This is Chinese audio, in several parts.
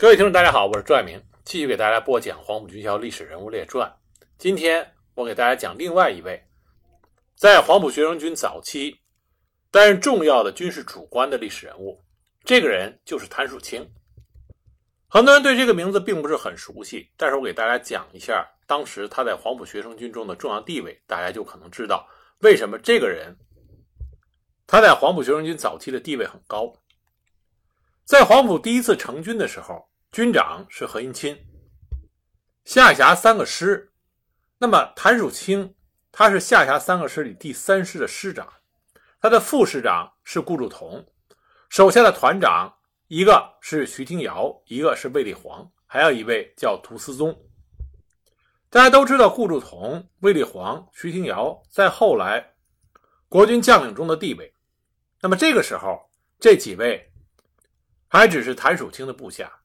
各位听众，大家好，我是朱爱明，继续给大家播讲《黄埔军校历史人物列传》。今天我给大家讲另外一位，在黄埔学生军早期担任重要的军事主官的历史人物。这个人就是谭树清。很多人对这个名字并不是很熟悉，但是我给大家讲一下当时他在黄埔学生军中的重要地位，大家就可能知道为什么这个人他在黄埔学生军早期的地位很高。在黄埔第一次成军的时候，军长是何应钦，下辖三个师。那么谭曙清他是下辖三个师里第三师的师长，他的副师长是顾祝同，手下的团长一个是徐廷瑶，一个是卫立煌，还有一位叫涂思宗。大家都知道顾祝同、卫立煌、徐廷瑶在后来国军将领中的地位。那么这个时候，这几位。还只是谭曙清的部下，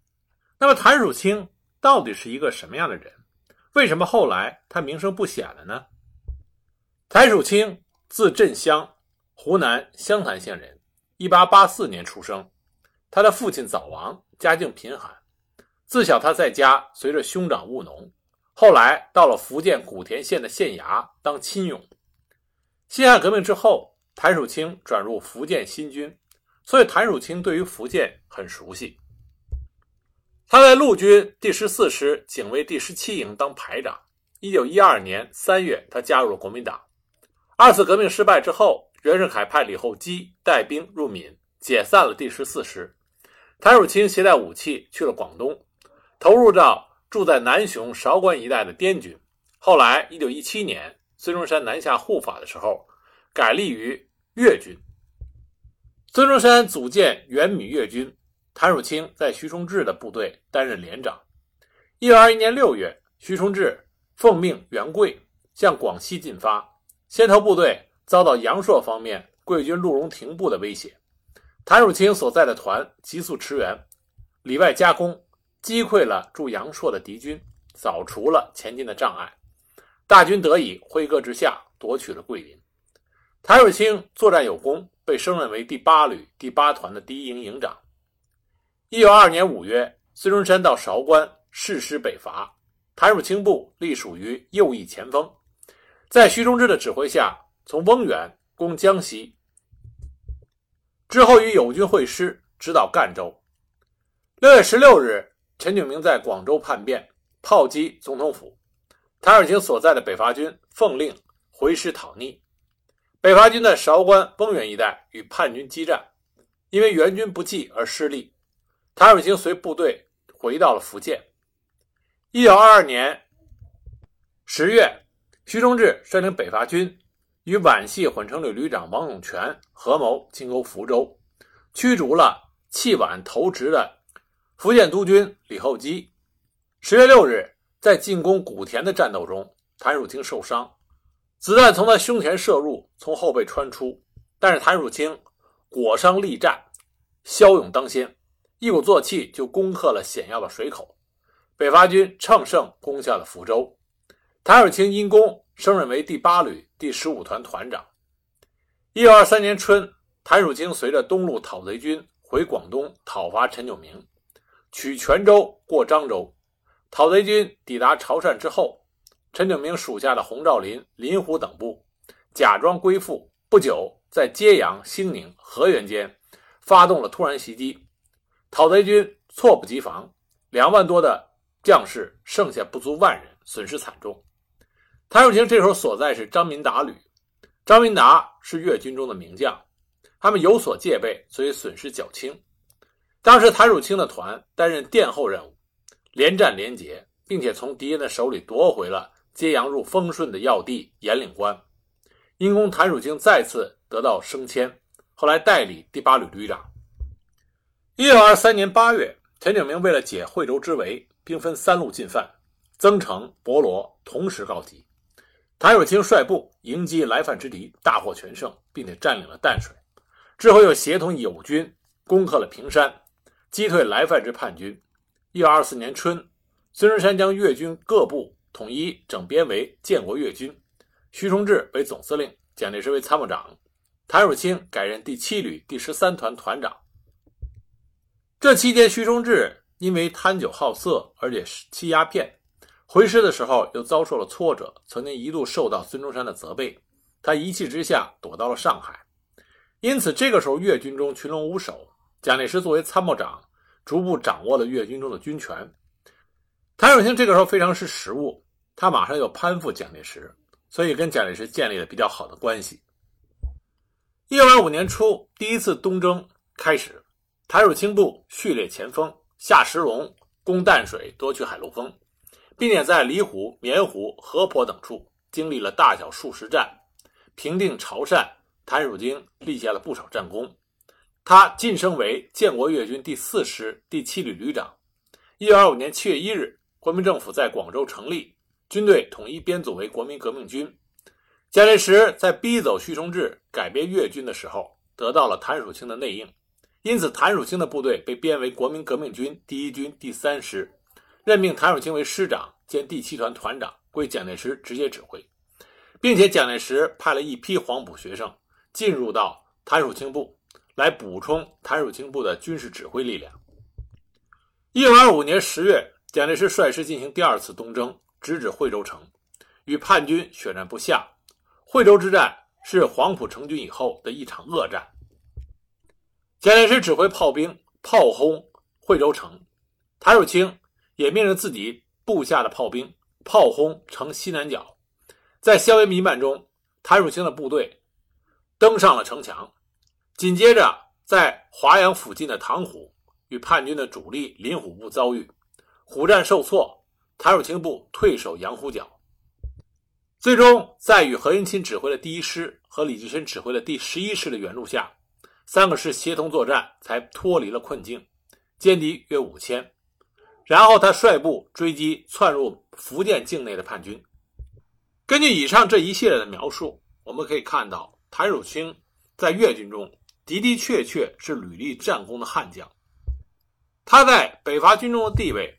那么谭曙清到底是一个什么样的人？为什么后来他名声不显了呢？谭曙清字振乡，湖南湘潭县人，一八八四年出生。他的父亲早亡，家境贫寒，自小他在家随着兄长务农，后来到了福建古田县的县衙当亲勇。辛亥革命之后，谭曙清转入福建新军。所以谭汝清对于福建很熟悉。他在陆军第十四师警卫第十七营当排长。一九一二年三月，他加入了国民党。二次革命失败之后，袁世凯派李厚基带兵入闽，解散了第十四师。谭汝清携带武器去了广东，投入到住在南雄韶关一带的滇军。后来，一九一七年孙中山南下护法的时候，改隶于粤军。孙中山组建原闽粤军，谭汝清在徐崇智的部队担任连长。一九二一年六月，徐崇智奉命援桂，向广西进发。先头部队遭到阳朔方面桂军陆荣廷部的威胁，谭汝清所在的团急速驰援，里外夹攻，击溃了驻阳朔的敌军，扫除了前进的障碍。大军得以挥戈之下夺取了桂林。谭曙清作战有功。被升任为第八旅第八团的第一营营长。一九二二年五月，孙中山到韶关誓师北伐，谭曙清部隶属于右翼前锋，在徐崇智的指挥下，从翁源攻江西，之后与友军会师，直捣赣州。六月十六日，陈炯明在广州叛变，炮击总统府，谭曙清所在的北伐军奉令回师讨逆。北伐军在韶关、丰原一带与叛军激战，因为援军不济而失利。谭汝清随部队回到了福建。一九二二年十月，徐崇智率领北伐军与皖系混成旅旅长王永泉合谋进攻福州，驱逐了弃皖投直的福建督军李厚基。十月六日，在进攻古田的战斗中，谭汝清受伤。子弹从他胸前射入，从后背穿出，但是谭汝清果伤力战，骁勇当先，一鼓作气就攻克了险要的水口。北伐军乘胜攻下了福州，谭汝清因功升任为第八旅第十五团团长。一九二三年春，谭汝清随着东路讨贼军回广东讨伐陈炯明，取泉州、过漳州。讨贼军抵达潮汕之后。陈炯明属下的洪兆麟、林虎等部假装归附，不久在揭阳、兴宁、河源间发动了突然袭击，讨贼军措不及防，两万多的将士剩下不足万人，损失惨重。谭曙清这时候所在是张民达旅，张民达是粤军中的名将，他们有所戒备，所以损失较轻。当时谭汝清的团担任殿后任务，连战连捷，并且从敌人的手里夺回了。揭阳入丰顺的要地延岭关，因功谭汝清再次得到升迁，后来代理第八旅旅长。一九二三年八月，陈炯明为了解惠州之围，兵分三路进犯，增城、博罗同时告急。谭汝清率部迎击来犯之敌，大获全胜，并且占领了淡水。之后又协同友军攻克了平山，击退来犯之叛军。一九二四年春，孙中山将粤军各部。统一整编为建国粤军，徐崇智为总司令，蒋介石为参谋长，谭汝清改任第七旅第十三团团长。这期间，徐崇智因为贪酒好色，而且欺鸦片，回师的时候又遭受了挫折，曾经一度受到孙中山的责备，他一气之下躲到了上海。因此，这个时候粤军中群龙无首，蒋介石作为参谋长，逐步掌握了粤军中的军权。谭守清这个时候非常识时务，他马上要攀附蒋介石，所以跟蒋介石建立了比较好的关系。一九二五年初，第一次东征开始，谭守清部序列前锋，下石龙，攻淡水，夺取海陆丰，并且在里湖、棉湖、河坡等处经历了大小数十战，平定潮汕。谭汝京立下了不少战功，他晋升为建国粤军第四师第七旅旅长。一九二五年七月一日，国民政府在广州成立，军队统一编组为国民革命军。蒋介石在逼走徐崇智改编粤军的时候，得到了谭曙清的内应，因此谭曙清的部队被编为国民革命军第一军第三师，任命谭曙清为师长兼第七团团长，归蒋介石直接指挥，并且蒋介石派了一批黄埔学生。进入到谭曙清部，来补充谭曙清部的军事指挥力量。一九二五年十月，蒋介石率师进行第二次东征，直指惠州城，与叛军血战不下。惠州之战是黄埔成军以后的一场恶战。蒋介石指挥炮兵炮轰惠州城，谭汝清也命令自己部下的炮兵炮轰城西南角。在硝烟弥漫中，谭汝清的部队。登上了城墙，紧接着在华阳附近的塘湖与叛军的主力林虎部遭遇，虎战受挫，谭汝清部退守阳湖角。最终在与何应钦指挥的第一师和李济深指挥的第十一师的援助下，三个师协同作战，才脱离了困境，歼敌约五千。然后他率部追击窜入福建境内的叛军。根据以上这一系列的描述，我们可以看到。谭汝清在粤军中的的确确是屡立战功的悍将。他在北伐军中的地位，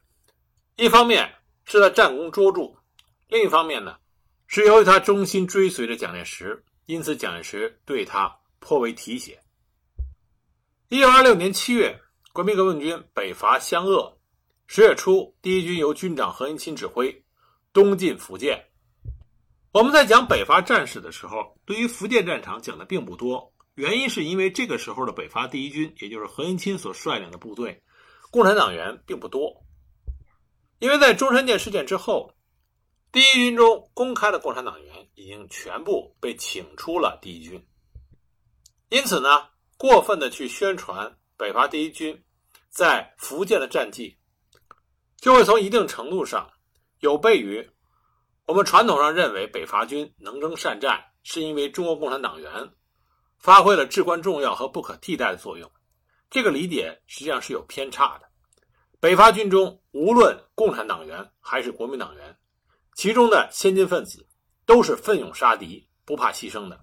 一方面是他战功卓著，另一方面呢，是由于他忠心追随着蒋介石，因此蒋介石对他颇为提携。一九二六年七月，国民革命军北伐湘鄂，十月初，第一军由军长何应钦指挥，东进福建。我们在讲北伐战史的时候，对于福建战场讲的并不多，原因是因为这个时候的北伐第一军，也就是何应钦所率领的部队，共产党员并不多。因为在中山舰事件之后，第一军中公开的共产党员已经全部被请出了第一军，因此呢，过分的去宣传北伐第一军在福建的战绩，就会从一定程度上有悖于。我们传统上认为北伐军能征善战，是因为中国共产党员发挥了至关重要和不可替代的作用。这个理解实际上是有偏差的。北伐军中无论共产党员还是国民党员，其中的先进分子都是奋勇杀敌、不怕牺牲的。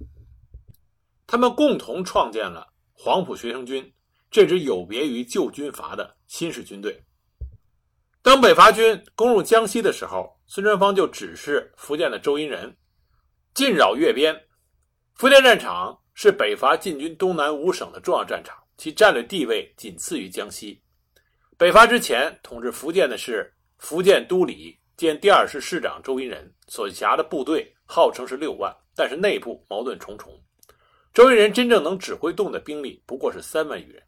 他们共同创建了黄埔学生军这支有别于旧军阀的新式军队。当北伐军攻入江西的时候，孙传芳就指示福建的周荫人进扰粤边。福建战场是北伐进军东南五省的重要战场，其战略地位仅次于江西。北伐之前，统治福建的是福建都理兼第二师师长周荫人，所辖的部队号称是六万，但是内部矛盾重重。周荫人真正能指挥动的兵力不过是三万余人。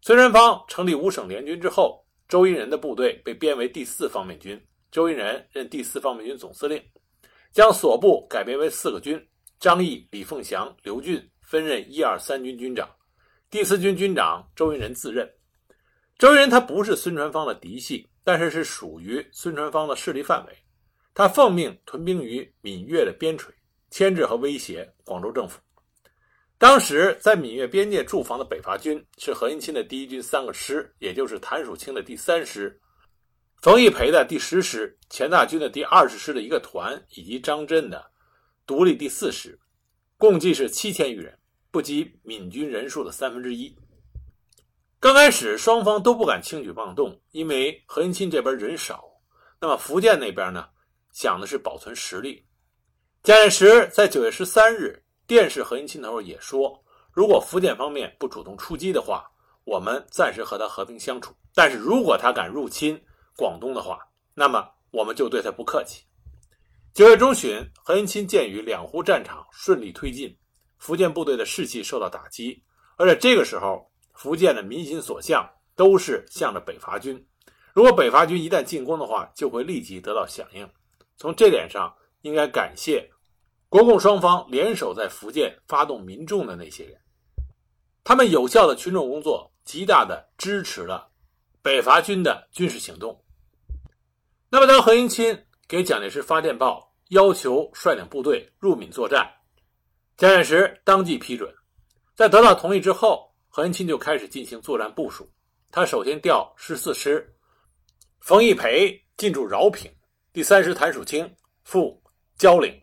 孙传芳成立五省联军之后。周荫人的部队被编为第四方面军，周荫人任第四方面军总司令，将所部改编为四个军。张毅、李凤祥、刘俊分任一二三军军长，第四军军长周荫人自任。周荫人他不是孙传芳的嫡系，但是是属于孙传芳的势力范围。他奉命屯兵于闽粤的边陲，牵制和威胁广州政府。当时在闽粤边界驻防的北伐军是何应钦的第一军三个师，也就是谭曙清的第三师、冯玉培的第十师、钱大钧的第二十师的一个团，以及张震的独立第四师，共计是七千余人，不及闽军人数的三分之一。刚开始双方都不敢轻举妄动，因为何应钦这边人少，那么福建那边呢，想的是保存实力。蒋介石在九月十三日。电视何应钦的时候也说，如果福建方面不主动出击的话，我们暂时和他和平相处。但是如果他敢入侵广东的话，那么我们就对他不客气。九月中旬，何应钦鉴于两湖战场顺利推进，福建部队的士气受到打击，而且这个时候福建的民心所向都是向着北伐军。如果北伐军一旦进攻的话，就会立即得到响应。从这点上，应该感谢国共双方联手在福建发动民众的那些人，他们有效的群众工作，极大的支持了北伐军的军事行动。那么，当何应钦给蒋介石发电报，要求率领部队入闽作战，蒋介石当即批准。在得到同意之后，何应钦就开始进行作战部署。他首先调十四师冯玉培进驻饶平，第三师谭曙清赴蕉岭，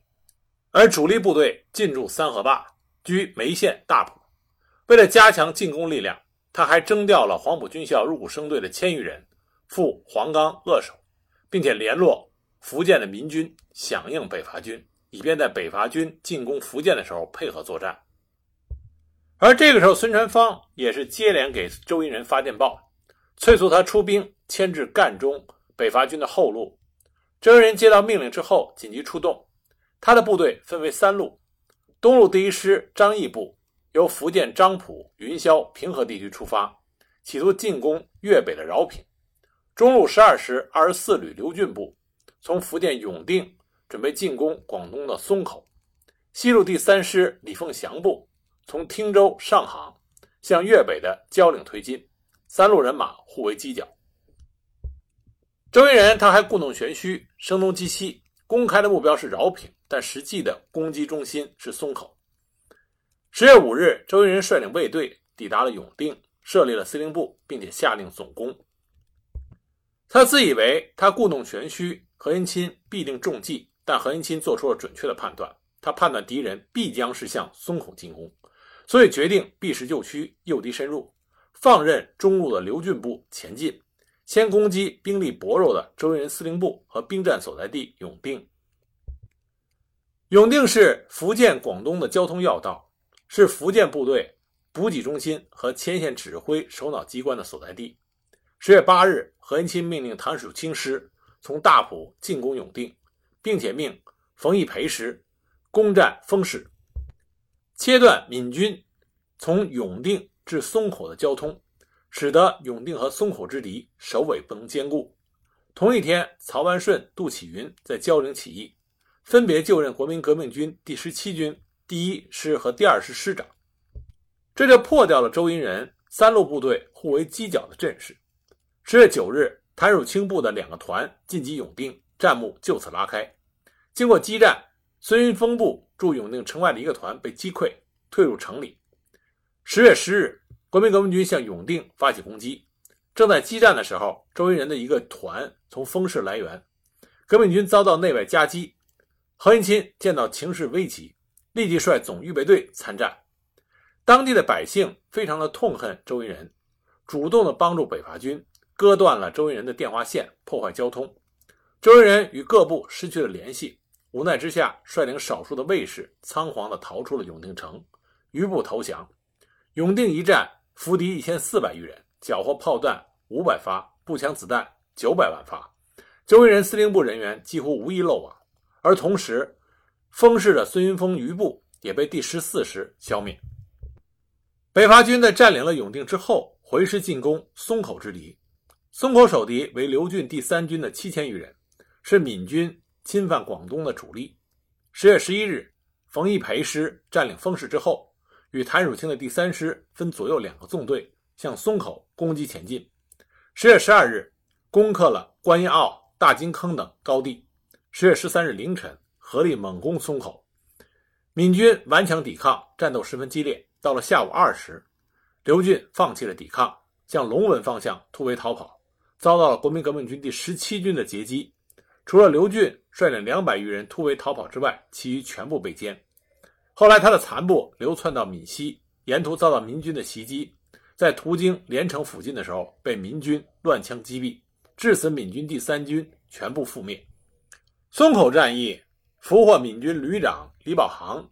而主力部队进驻三河坝，居梅县大埔。为了加强进攻力量，他还征调了黄埔军校入伍生队的千余人赴黄冈扼守。并且联络福建的民军响应北伐军，以便在北伐军进攻福建的时候配合作战。而这个时候，孙传芳也是接连给周荫人发电报，催促他出兵牵制赣中北伐军的后路。周荫人接到命令之后，紧急出动，他的部队分为三路：东路第一师张毅部由福建漳浦、云霄、平和地区出发，企图进攻粤北的饶平。中路十二师二十四旅刘俊部从福建永定准备进攻广东的松口，西路第三师李凤祥部从汀州上杭向粤北的蕉岭推进，三路人马互为犄角。周云人他还故弄玄虚，声东击西，公开的目标是饶平，但实际的攻击中心是松口。十月五日，周云人率领卫队抵达了永定，设立了司令部，并且下令总攻。他自以为他故弄玄虚，何应钦必定中计。但何应钦做出了准确的判断，他判断敌人必将是向松口进攻，所以决定避实就虚，诱敌深入，放任中路的刘俊部前进，先攻击兵力薄弱的周云司令部和兵站所在地永定。永定是福建、广东的交通要道，是福建部队补给中心和前线指挥首脑机关的所在地。十月八日，何应钦命令谭曙清师从大埔进攻永定，并且命冯玉培师攻占丰市，切断闽军从永定至松口的交通，使得永定和松口之敌首尾不能兼顾。同一天，曹万顺、杜启云在蕉岭起义，分别就任国民革命军第十七军第一师和第二师师长，这就破掉了周荫人三路部队互为犄角的阵势。十月九日，谭汝清部的两个团进击永定，战幕就此拉开。经过激战，孙云峰部驻永定城外的一个团被击溃，退入城里。十月十日，国民革命军向永定发起攻击。正在激战的时候，周云人的一个团从丰市来援，革命军遭到内外夹击。何应钦见到情势危急，立即率总预备队参战。当地的百姓非常的痛恨周云人，主动的帮助北伐军。割断了周云人的电话线，破坏交通。周云人与各部失去了联系，无奈之下，率领少数的卫士仓皇地逃出了永定城，余部投降。永定一战，俘敌一千四百余人，缴获炮弹五百发，步枪子弹九百万发。周荫人司令部人员几乎无一漏网。而同时，封市的孙云峰余部也被第十四师消灭。北伐军在占领了永定之后，回师进攻松口之敌。松口守敌为刘俊第三军的七千余人，是闽军侵犯广东的主力。十月十一日，冯玉培师占领丰市之后，与谭汝清的第三师分左右两个纵队向松口攻击前进。十月十二日，攻克了观音坳、大金坑等高地。十月十三日凌晨，合力猛攻松口，闽军顽强抵抗，战斗十分激烈。到了下午二时，刘俊放弃了抵抗，向龙文方向突围逃跑。遭到了国民革命军第十七军的截击，除了刘俊率领两百余人突围逃跑之外，其余全部被歼。后来，他的残部流窜到闽西，沿途遭到民军的袭击，在途经连城附近的时候，被民军乱枪击毙，致死闽军第三军全部覆灭。松口战役俘获闽军旅长李保航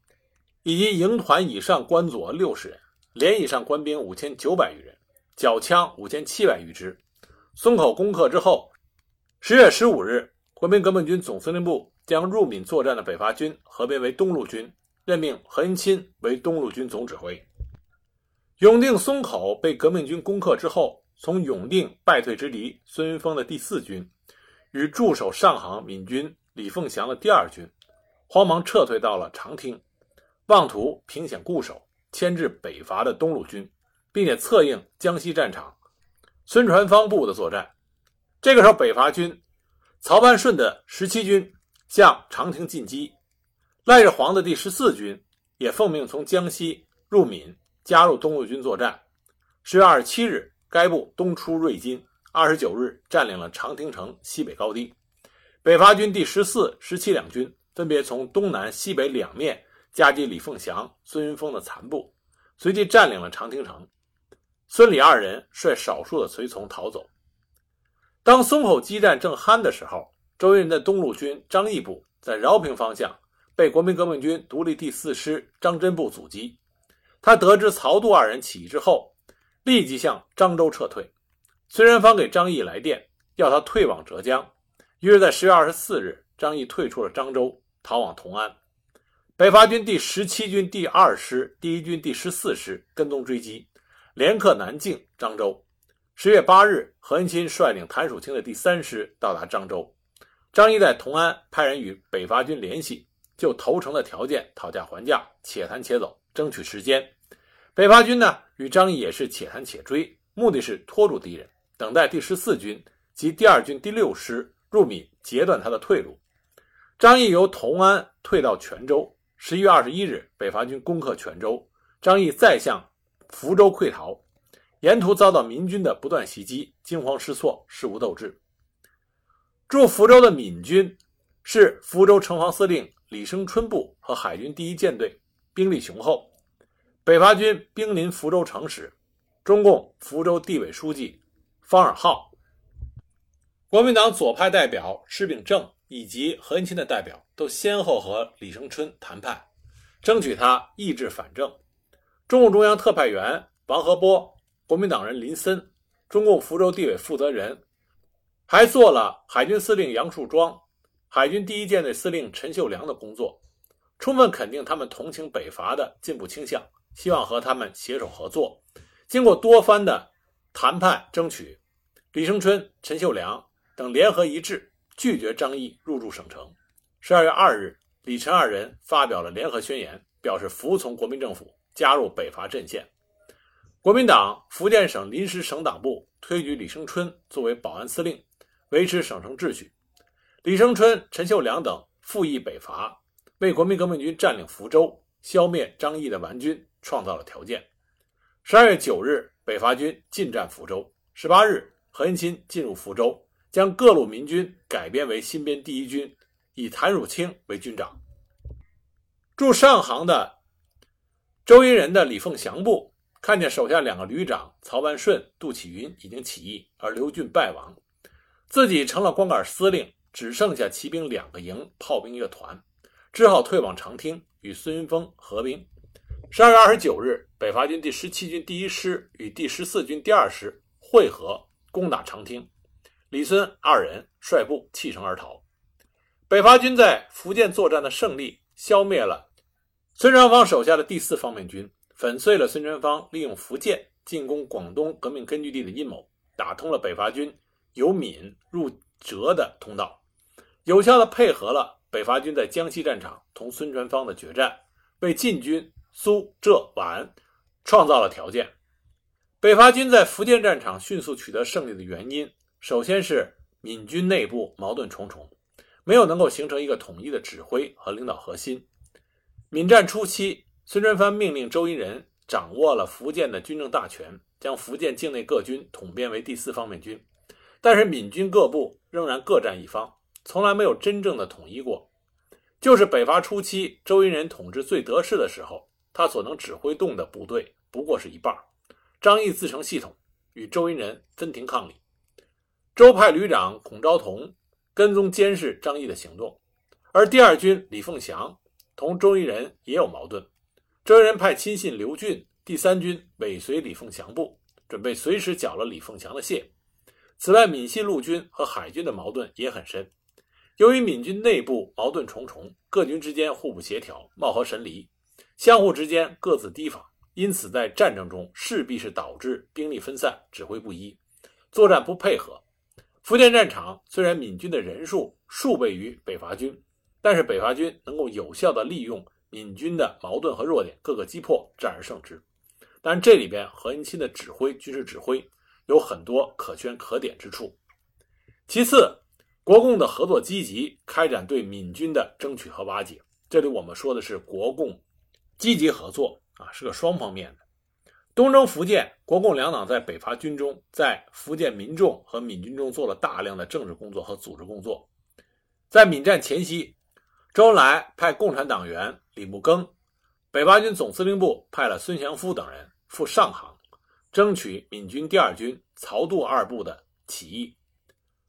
以及营团以上官佐六十人，连以上官兵五千九百余人。缴枪五千七百余支。松口攻克之后，十月十五日，国民革命军总司令部将入闽作战的北伐军合编为东路军，任命何应钦为东路军总指挥。永定松口被革命军攻克之后，从永定败退之敌孙云峰的第四军与驻守上杭闽军李凤祥的第二军，慌忙撤退到了长汀，妄图凭险固守。牵制北伐的东路军，并且策应江西战场孙传芳部的作战。这个时候，北伐军曹半顺的十七军向长亭进击，赖日煌的第十四军也奉命从江西入闽，加入东路军作战。十月二十七日，该部东出瑞金，二十九日占领了长亭城西北高地。北伐军第十四、十七两军分别从东南、西北两面。夹击李凤祥、孙云峰的残部，随即占领了长汀城。孙李二人率少数的随从逃走。当松口激战正酣的时候，周云人的东路军张毅部在饶平方向被国民革命军独立第四师张真部阻击。他得知曹杜二人起义之后，立即向漳州撤退。孙传芳给张毅来电，要他退往浙江。于是，在十月二十四日，张毅退出了漳州，逃往同安。北伐军第十七军第二师、第一军第十四师跟踪追击，连克南靖、漳州。十月八日，何应钦率领谭曙清的第三师到达漳州。张毅在同安派人与北伐军联系，就投诚的条件讨价还价，且谈且走，争取时间。北伐军呢，与张毅也是且谈且追，目的是拖住敌人，等待第十四军及第二军第六师入闽，截断他的退路。张毅由同安退到泉州。十一月二十一日，北伐军攻克泉州，张毅再向福州溃逃，沿途遭到民军的不断袭击，惊慌失措，事无斗志。驻福州的闽军是福州城防司令李生春部和海军第一舰队，兵力雄厚。北伐军兵临福州城时，中共福州地委书记方尔浩、国民党左派代表施秉正。以及何应钦的代表都先后和李生春谈判，争取他抑制反正。中共中央特派员王和波、国民党人林森、中共福州地委负责人，还做了海军司令杨树庄、海军第一舰队司令陈秀良的工作，充分肯定他们同情北伐的进步倾向，希望和他们携手合作。经过多番的谈判争取，李生春、陈秀良等联合一致。拒绝张毅入驻省城。十二月二日，李陈二人发表了联合宣言，表示服从国民政府，加入北伐阵线。国民党福建省临时省党部推举李生春作为保安司令，维持省城秩序。李生春、陈秀良等复议北伐，为国民革命军占领福州、消灭张毅的顽军创造了条件。十二月九日，北伐军进占福州。十八日，何应钦进入福州。将各路民军改编为新编第一军，以谭汝清为军长。驻上杭的周荫人的李凤祥部看见手下两个旅长曹万顺、杜启云已经起义，而刘俊败亡，自己成了光杆司令，只剩下骑兵两个营、炮兵一个团，只好退往长汀与孙云峰合兵。十二月二十九日，北伐军第十七军第一师与第十四军第二师会合，攻打长汀。李孙二人率部弃城而逃。北伐军在福建作战的胜利，消灭了孙传芳手下的第四方面军，粉碎了孙传芳利用福建进攻广东革命根据地的阴谋，打通了北伐军由闽入浙的通道，有效地配合了北伐军在江西战场同孙传芳的决战，为进军苏浙皖创造了条件。北伐军在福建战场迅速取得胜利的原因。首先是闽军内部矛盾重重，没有能够形成一个统一的指挥和领导核心。闽战初期，孙传芳命令周荫人掌握了福建的军政大权，将福建境内各军统编为第四方面军。但是闽军各部仍然各占一方，从来没有真正的统一过。就是北伐初期，周荫人统治最得势的时候，他所能指挥动的部队不过是一半。张毅自成系统，与周荫人分庭抗礼。周派旅长孔昭同跟踪监视张毅的行动，而第二军李凤祥同周荫人也有矛盾。周荫人派亲信刘俊，第三军尾随李凤祥部，准备随时缴了李凤祥的械。此外，闽西陆军和海军的矛盾也很深。由于闽军内部矛盾重重，各军之间互不协调，貌合神离，相互之间各自提防，因此在战争中势必是导致兵力分散、指挥不一、作战不配合。福建战场虽然闽军的人数数倍于北伐军，但是北伐军能够有效地利用闽军的矛盾和弱点，各个击破，战而胜之。但，这里边何应钦的指挥、军事指挥有很多可圈可点之处。其次，国共的合作积极，开展对闽军的争取和瓦解。这里我们说的是国共积极合作啊，是个双方面的。东征福建，国共两党在北伐军中，在福建民众和闽军中做了大量的政治工作和组织工作。在闽战前夕，周恩来派共产党员李木庚，北伐军总司令部派了孙祥夫等人赴上杭，争取闽军第二军曹杜二部的起义。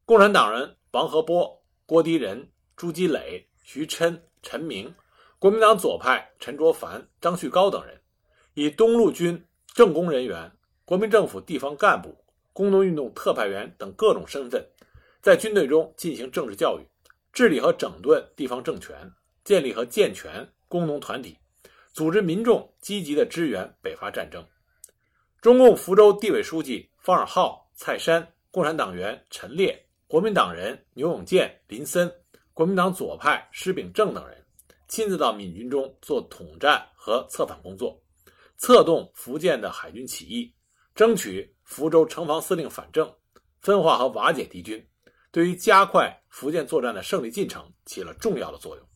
共产党人。王和波、郭迪仁、朱基磊、徐琛、陈明，国民党左派陈卓凡、张旭高等人，以东路军政工人员、国民政府地方干部、工农运动特派员等各种身份，在军队中进行政治教育，治理和整顿地方政权，建立和健全工农团体，组织民众积极的支援北伐战争。中共福州地委书记方尔浩、蔡山，共产党员陈烈。国民党人牛永健、林森，国民党左派施秉正等人，亲自到闽军中做统战和策反工作，策动福建的海军起义，争取福州城防司令反正，分化和瓦解敌军，对于加快福建作战的胜利进程起了重要的作用。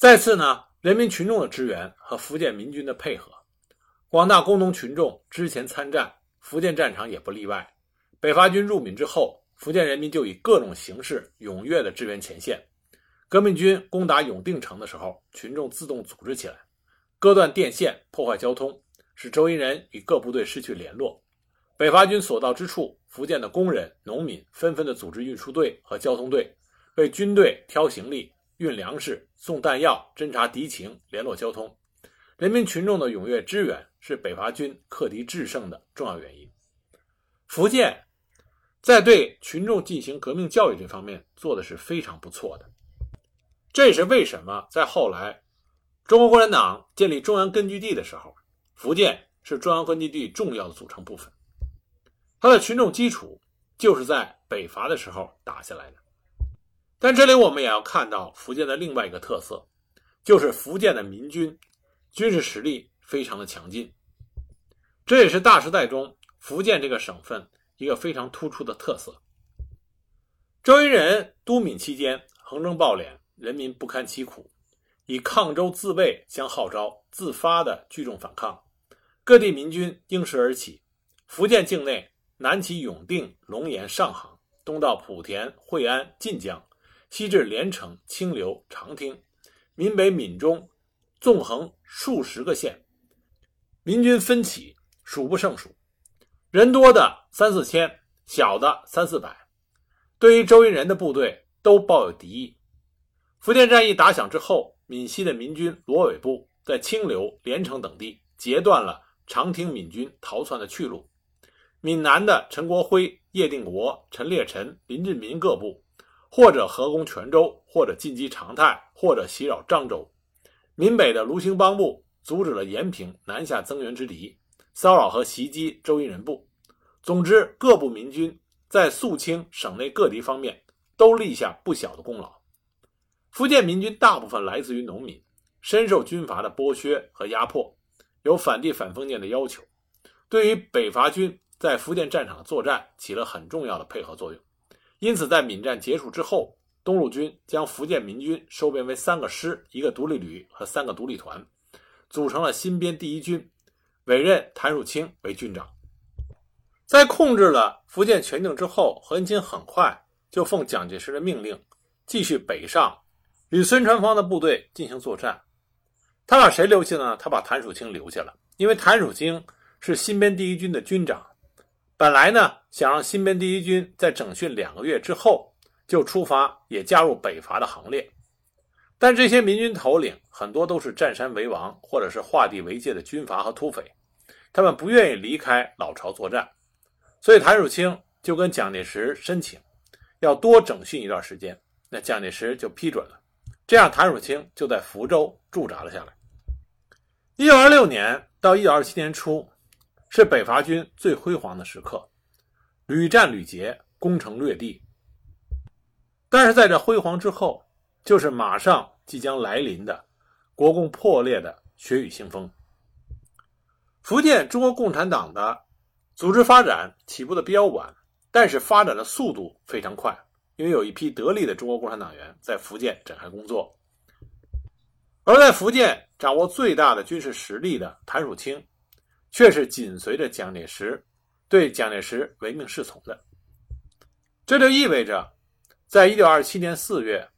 再次呢，人民群众的支援和福建民军的配合，广大工农群众之前参战，福建战场也不例外。北伐军入闽之后。福建人民就以各种形式踊跃地支援前线。革命军攻打永定城的时候，群众自动组织起来，割断电线，破坏交通，使周荫人与各部队失去联络。北伐军所到之处，福建的工人、农民纷纷地组织运输队和交通队，为军队挑行李、运粮食、送弹药、侦察敌情、联络交通。人民群众的踊跃支援是北伐军克敌制胜的重要原因。福建。在对群众进行革命教育这方面做的是非常不错的，这也是为什么在后来中国共产党建立中央根据地的时候，福建是中央根据地重要的组成部分。它的群众基础就是在北伐的时候打下来的。但这里我们也要看到福建的另外一个特色，就是福建的民军军事实力非常的强劲，这也是大时代中福建这个省份。一个非常突出的特色。周荫人都闽期间，横征暴敛，人民不堪其苦，以抗周自卫相号召，自发的聚众反抗，各地民军应时而起。福建境内南起永定、龙岩、上杭，东到莆田、惠安、晋江，西至连城、清流、长汀，闽北、闽中，纵横数十个县，民军分起，数不胜数。人多的三四千，小的三四百，对于周云人的部队都抱有敌意。福建战役打响之后，闽西的民军罗伟部在清流、连城等地截断了长汀闽军逃窜的去路。闽南的陈国辉、叶定国、陈烈臣、林振民各部，或者合攻泉州，或者进击长泰，或者袭扰漳州。闽北的卢兴邦部阻止了延平南下增援之敌。骚扰和袭击周荫人部，总之，各部民军在肃清省内各敌方面都立下不小的功劳。福建民军大部分来自于农民，深受军阀的剥削和压迫，有反帝反封建的要求，对于北伐军在福建战场作战起了很重要的配合作用。因此，在闽战结束之后，东路军将福建民军收编为三个师、一个独立旅和三个独立团，组成了新编第一军。委任谭树清为军长。在控制了福建全境之后，何应钦很快就奉蒋介石的命令，继续北上，与孙传芳的部队进行作战。他把谁留下呢？他把谭树清留下了，因为谭树清是新编第一军的军长。本来呢，想让新编第一军在整训两个月之后就出发，也加入北伐的行列。但这些民军头领很多都是占山为王或者是画地为界的军阀和土匪。他们不愿意离开老巢作战，所以谭汝清就跟蒋介石申请要多整训一段时间。那蒋介石就批准了，这样谭汝清就在福州驻扎了下来。一九二六年到一九二七年初，是北伐军最辉煌的时刻，屡战屡捷，攻城略地。但是在这辉煌之后，就是马上即将来临的国共破裂的血雨腥风。福建中国共产党的组织发展起步的比较晚，但是发展的速度非常快。因为有一批得力的中国共产党员在福建展开工作，而在福建掌握最大的军事实力的谭汝清，却是紧随着蒋介石，对蒋介石唯命是从的。这就意味着，在一九二七年四月，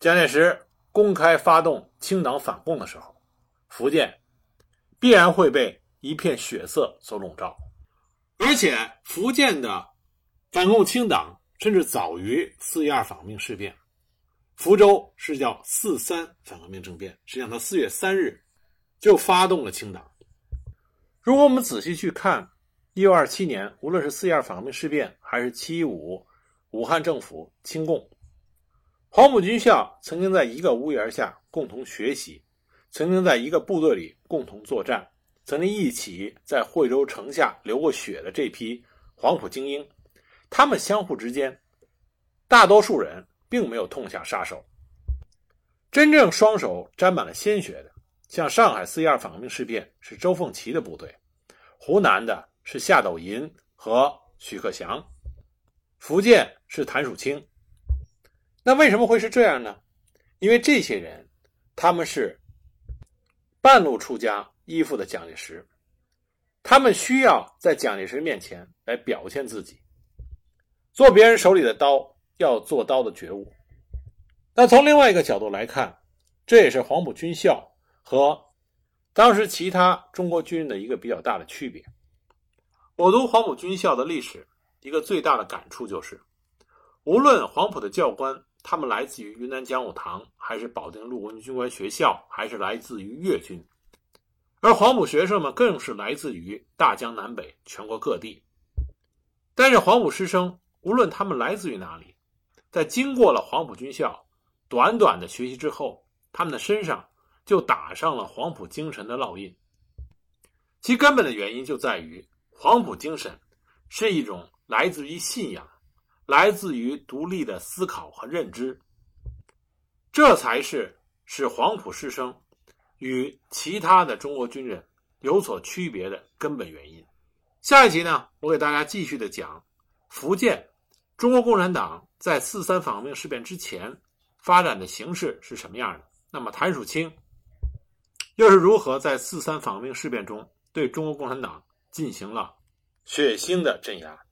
蒋介石公开发动清党反共的时候，福建必然会被一片血色所笼罩，而且福建的反共清党。甚至早于四一二反革命事变，福州是叫四三反革命政变。实际上，他四月三日就发动了清党。如果我们仔细去看一九二七年，无论是四一二反革命事变，还是七一五武汉政府清共，黄埔军校曾经在一个屋檐下共同学习，曾经在一个部队里共同作战，曾经一起在惠州城下流过血的这批黄埔精英。他们相互之间，大多数人并没有痛下杀手。真正双手沾满了鲜血的，像上海四一二反革命事变是周凤岐的部队，湖南的是夏斗寅和许克祥，福建是谭曙清。那为什么会是这样呢？因为这些人他们是半路出家依附的蒋介石，他们需要在蒋介石面前来表现自己。做别人手里的刀，要做刀的觉悟。那从另外一个角度来看，这也是黄埔军校和当时其他中国军人的一个比较大的区别。我读黄埔军校的历史，一个最大的感触就是，无论黄埔的教官，他们来自于云南讲武堂，还是保定陆军军官学校，还是来自于粤军，而黄埔学生们更是来自于大江南北全国各地。但是黄埔师生。无论他们来自于哪里，在经过了黄埔军校短短的学习之后，他们的身上就打上了黄埔精神的烙印。其根本的原因就在于，黄埔精神是一种来自于信仰、来自于独立的思考和认知，这才是使黄埔师生与其他的中国军人有所区别的根本原因。下一集呢，我给大家继续的讲福建。中国共产党在四三反革命事变之前发展的形势是什么样的？那么谭曙清又是如何在四三反革命事变中对中国共产党进行了血腥的镇压？